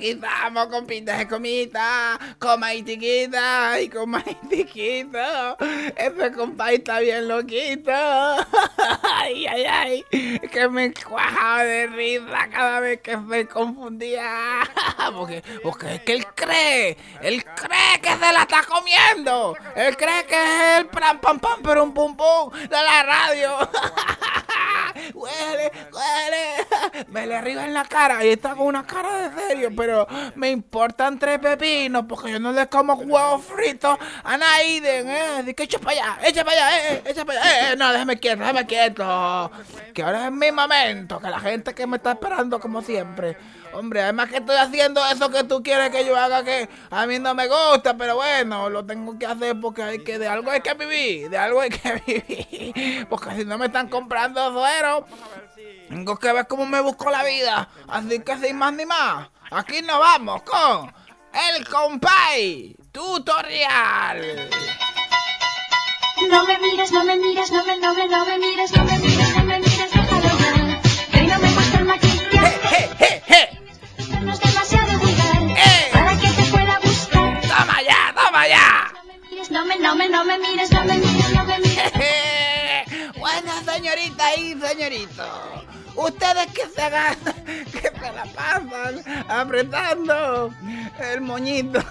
Aquí estamos, compitas de comita, coma y tiquita, y coma y tiquito. Ese compay está bien loquito. Ay, ay, ay. Que me cuajaba de risa cada vez que se confundía. Porque, porque es que él cree, él cree que se la está comiendo. Él cree que es el pram pam pam pero pum pum de la radio. Huele, huele. Me le arriba en la cara y está con una cara de serio, pero me importan tres pepinos porque yo no le como huevos fritos a Naiden, eh. Así que echa para allá, echa para allá, eh, echa para allá, eh. No, déjame quieto, déjame quieto. Que ahora es mi momento, que la gente que me está esperando como siempre. Hombre, además que estoy haciendo eso que tú quieres que yo haga que a mí no me gusta, pero bueno, lo tengo que hacer porque hay que de algo hay que vivir, de algo hay que vivir. Porque si no me están comprando suero, tengo que ver cómo me busco la vida. Así que sin más ni más, aquí nos vamos con el compay tutorial. No me mires, no me mires, no me, no me, no me mires, no señorito, ustedes que se hagan, que se la pasan apretando el moñito.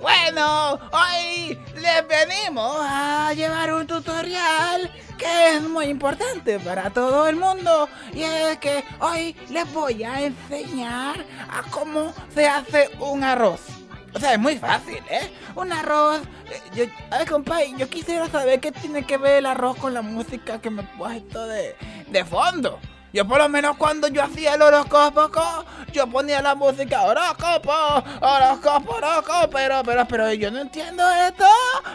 Bueno, hoy les venimos a llevar un tutorial que es muy importante para todo el mundo y es que hoy les voy a enseñar a cómo se hace un arroz. O sea, es muy fácil, ¿eh? Un arroz. eh, Yo, ay, compadre, yo quisiera saber qué tiene que ver el arroz con la música que me he puesto de, de fondo. Yo por lo menos cuando yo hacía el horóscopo, co, yo ponía la música horóscopo, horóscopo, horóscopo, pero, pero, pero yo no entiendo esto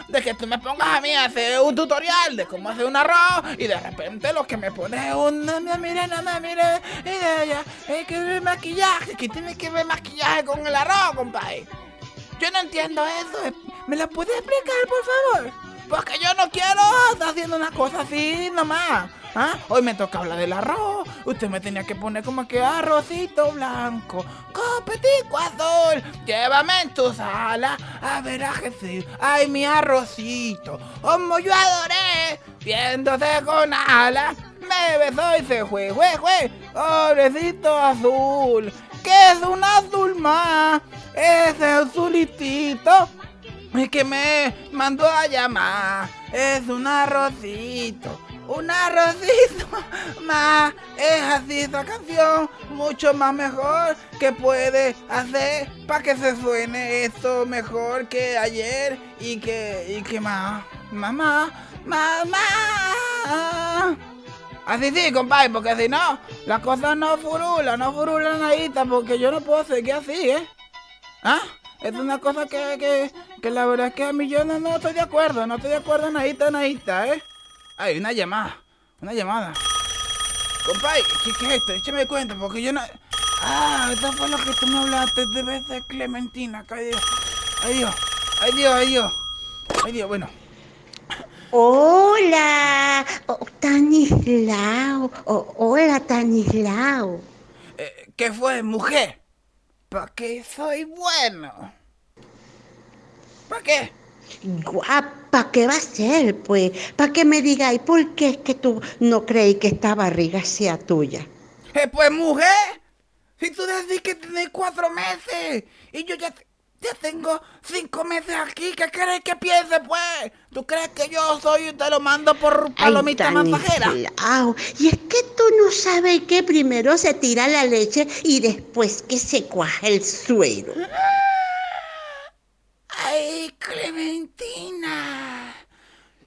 de que tú me pongas a mí a hacer un tutorial de cómo hacer un arroz y de repente lo que me pones es un no me mire, no me mire, y de ella, hay que ver maquillaje, que tiene que ver maquillaje con el arroz, compadre. Yo no entiendo eso. ¿Me lo puede explicar, por favor? Porque yo no quiero estar haciendo una cosa así nomás. ¿Ah? Hoy me toca hablar del arroz. Usted me tenía que poner como que arrocito blanco, copetico azul. Llévame en tu sala a ver a Jesús. Ay, mi arrocito. Como yo adoré, viéndose con alas. Me besó y se fue, fue, fue. Pobrecito azul. Que es un azul más. Ese azulitito es que me mandó a llamar. Es un arrocito. Un arrocito más. Es así esta canción. Mucho más mejor que puede hacer para que se suene esto mejor que ayer. Y que, y que más. Mamá. Mamá. Así sí, compadre, porque si no, las cosas no furulan, no furulan ahí, porque yo no puedo seguir así, ¿eh? ¿Ah? Es una cosa que, que, que la verdad es que a mí yo no, no estoy de acuerdo, no estoy de acuerdo nadita, nadita, ¿eh? Hay una llamada, una llamada. Compadre, ¿qué, ¿qué es esto? Échame cuenta, porque yo no... Ah, esto fue lo que tú me hablaste de de Clementina, que ay Dios, ay Dios, ay Dios, ay Dios, ay Dios, bueno. Hola, oh, Tanislao. Oh, hola, Tanislao. Eh, ¿Qué fue, mujer? ¿Para qué soy bueno? ¿Para qué? Guapa, ¿qué va a ser, pues? ¿Para que me digáis por qué es que tú no creí que esta barriga sea tuya? Eh, pues mujer, si tú decís que tenés cuatro meses y yo ya, ya tengo cinco meses aquí, ¿qué crees que piense, pues? ¿Tú crees que yo soy y te lo mando por palomita masajera? Y es que tú no sabes que primero se tira la leche y después que se cuaja el suero. ¡Ay, Clementina!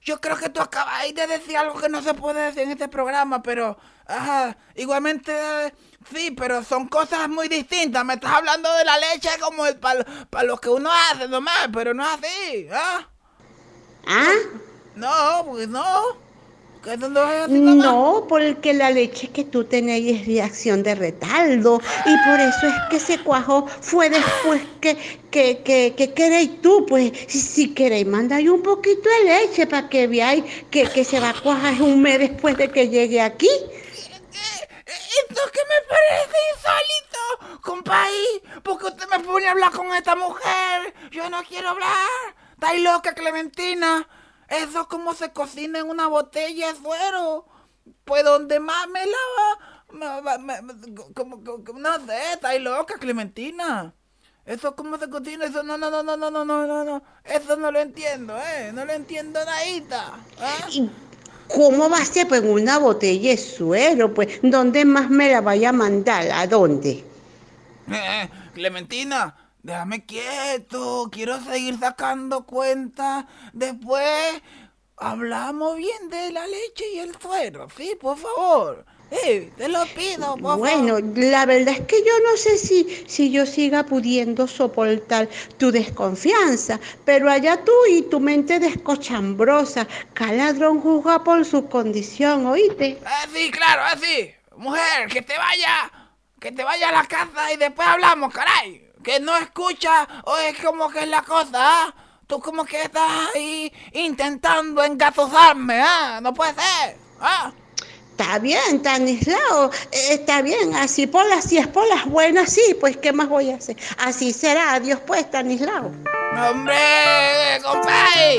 Yo creo que tú acabáis de decir algo que no se puede decir en este programa, pero... Ajá, igualmente... eh, Sí, pero son cosas muy distintas. Me estás hablando de la leche como para lo que uno hace nomás, pero no es así, ¿ah? ¿Ah? No, pues no. No porque la leche que tú tenéis es reacción de retardo y por eso es que se cuajó. Fue después que, que, que, que queréis tú, pues si, si queréis mandáis un poquito de leche para que veáis que, que se va a cuajar un mes después de que llegue aquí. Esto que me parece insólito, compay, porque usted me pone a hablar con esta mujer. Yo no quiero hablar. Está loca, Clementina. Eso es como se cocina en una botella de suero. Pues donde más me lava, me, me, como, como, no sé, está loca, Clementina. Eso cómo se cocina, eso no, no, no, no, no, no, no, no, no. Eso no lo entiendo, eh. No lo entiendo nadita. ¿eh? ¿Cómo va a ser pues una botella de suero? Pues, ¿dónde más me la vaya a mandar? ¿A dónde? Eh, Clementina, déjame quieto. Quiero seguir sacando cuentas. Después hablamos bien de la leche y el suero, ¿sí? Por favor. Sí, te lo pido, por Bueno, la verdad es que yo no sé si, si yo siga pudiendo soportar tu desconfianza, pero allá tú y tu mente descochambrosa, cada ladrón juzga por su condición, ¿oíste? Ah, sí, claro, así. Mujer, que te vaya, que te vaya a la casa y después hablamos, caray. Que no escucha o es como que es la cosa, ¿ah? Tú como que estás ahí intentando engatusarme, ¿ah? No puede ser, ¿ah? Está bien, Tanislao, eh, está bien, así por las, si es por las buenas, sí, pues ¿qué más voy a hacer? Así será, adiós pues, Tanislao. ¡Hombre, compadre!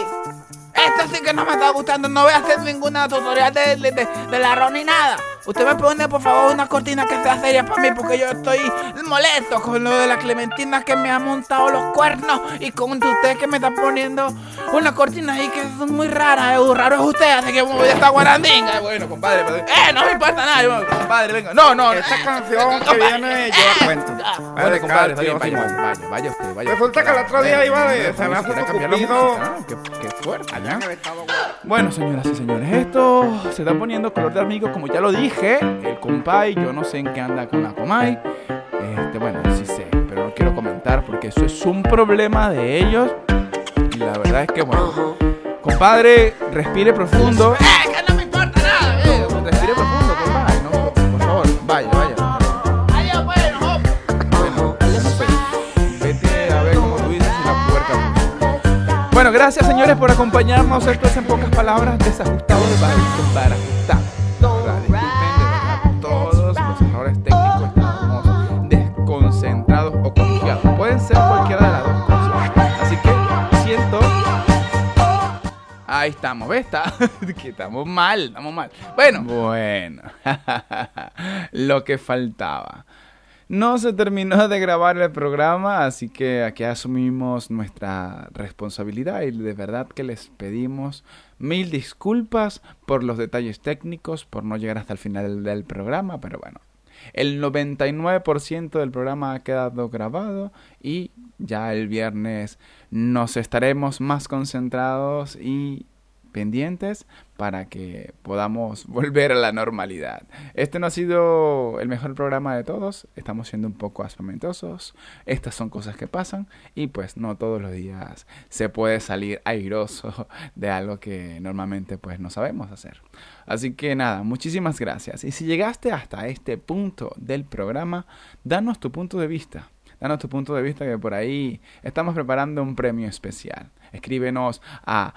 Esto sí que no me está gustando, no voy a hacer ninguna tutorial de, de, de, del arroz ni nada. Usted me pone por favor una cortina que sea seria para mí porque yo estoy molesto con lo de la Clementina que me ha montado los cuernos y con usted que me está poniendo una cortina ahí que son muy raras. Eh, raro es usted, así que voy a estar guarandinga. Bueno, compadre, pero- eh, no me importa nada, yo, compadre, venga. No, no, Esta canción que compadre, viene lleva cuento. Vale, compadre, vaya, vaya, vaya usted, vaya. Resulta que el otro día iba de- se me hace ah, Qué, fuerte, ¿ya? Bueno, señoras y señores, esto se está poniendo color de amigo, como ya lo dije. El compay, yo no sé en qué anda con la comay. Este, bueno, sí sé, pero no quiero comentar porque eso es un problema de ellos. Y la verdad es que, bueno, compadre, respire profundo. ¡Eh, que no me importa nada! Eh, respire profundo, compadre, ¿no? Por favor, vaya, vaya. Vaya, bueno, bueno, no sé. Vete a ver como tú dices y la puerca. Bueno, gracias señores por acompañarnos. Esto es en pocas palabras desajustado de para ajustar. Ahí estamos, ¿ves? Está- que estamos mal, estamos mal. Bueno, bueno. Lo que faltaba. No se terminó de grabar el programa, así que aquí asumimos nuestra responsabilidad y de verdad que les pedimos mil disculpas por los detalles técnicos, por no llegar hasta el final del programa, pero bueno, el 99% del programa ha quedado grabado y ya el viernes nos estaremos más concentrados y pendientes para que podamos volver a la normalidad. Este no ha sido el mejor programa de todos, estamos siendo un poco aspamentosos, estas son cosas que pasan y pues no todos los días se puede salir airoso de algo que normalmente pues no sabemos hacer. Así que nada, muchísimas gracias. Y si llegaste hasta este punto del programa, danos tu punto de vista. Danos tu punto de vista que por ahí estamos preparando un premio especial. Escríbenos a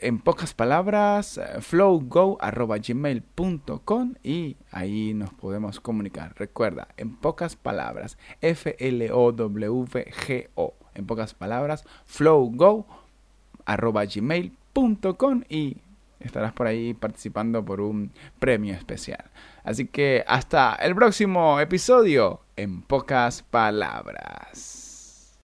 en pocas palabras, eh, flowgo.gmail.com y ahí nos podemos comunicar. Recuerda, en pocas palabras, F-L-O-W-G-O. En pocas palabras, flowgo.gmail.com y estarás por ahí participando por un premio especial. Así que hasta el próximo episodio, en pocas palabras.